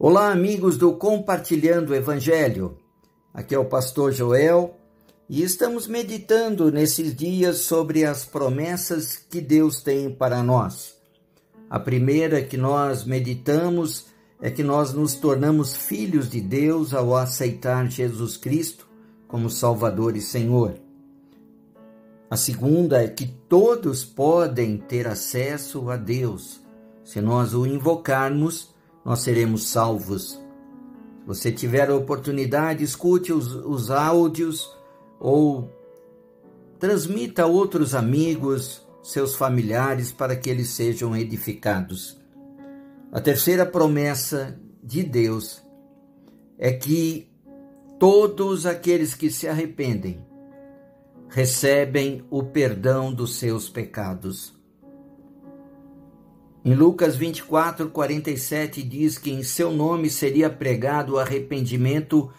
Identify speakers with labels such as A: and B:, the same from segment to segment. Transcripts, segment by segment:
A: Olá, amigos do Compartilhando o Evangelho. Aqui é o pastor Joel e estamos meditando nesses dias sobre as promessas que Deus tem para nós. A primeira que nós meditamos é que nós nos tornamos filhos de Deus ao aceitar Jesus Cristo como Salvador e Senhor. A segunda é que todos podem ter acesso a Deus se nós o invocarmos nós seremos salvos. Se você tiver a oportunidade, escute os, os áudios ou transmita a outros amigos, seus familiares, para que eles sejam edificados. A terceira promessa de Deus é que todos aqueles que se arrependem recebem o perdão dos seus pecados. Em Lucas 24, 47 diz que em seu nome seria pregado o arrependimento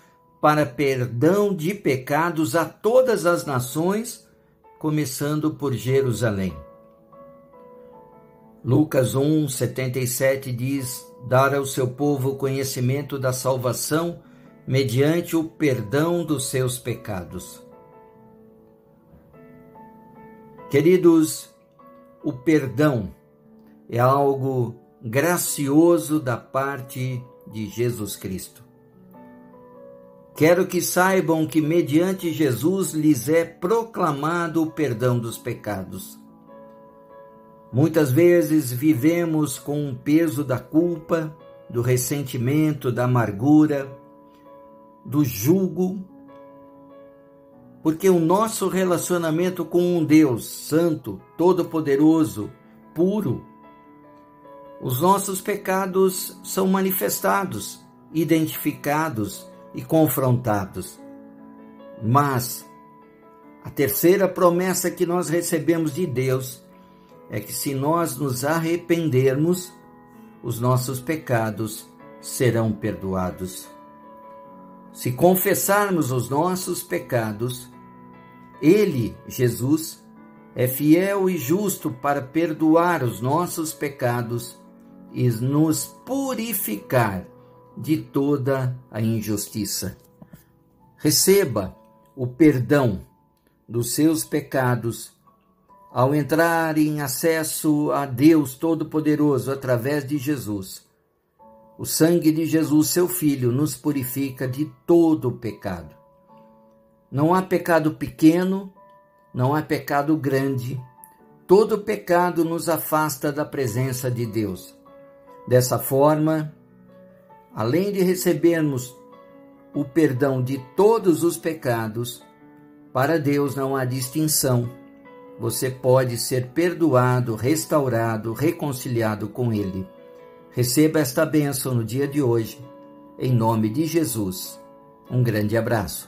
A: para perdão de pecados a todas as nações, começando por Jerusalém. Lucas 1, 77 diz: Dar ao seu povo conhecimento da salvação mediante o perdão dos seus pecados. Queridos, o perdão é algo gracioso da parte de Jesus Cristo. Quero que saibam que, mediante Jesus, lhes é proclamado o perdão dos pecados. Muitas vezes vivemos com o peso da culpa, do ressentimento, da amargura, do julgo, porque o nosso relacionamento com um Deus Santo, Todo-Poderoso, puro, os nossos pecados são manifestados, identificados e confrontados. Mas a terceira promessa que nós recebemos de Deus é que se nós nos arrependermos, os nossos pecados serão perdoados. Se confessarmos os nossos pecados, Ele, Jesus, é fiel e justo para perdoar os nossos pecados e nos purificar de toda a injustiça. Receba o perdão dos seus pecados ao entrar em acesso a Deus Todo-Poderoso através de Jesus. O sangue de Jesus, seu Filho, nos purifica de todo o pecado. Não há pecado pequeno, não há pecado grande. Todo pecado nos afasta da presença de Deus. Dessa forma, além de recebermos o perdão de todos os pecados, para Deus não há distinção. Você pode ser perdoado, restaurado, reconciliado com Ele. Receba esta bênção no dia de hoje, em nome de Jesus. Um grande abraço.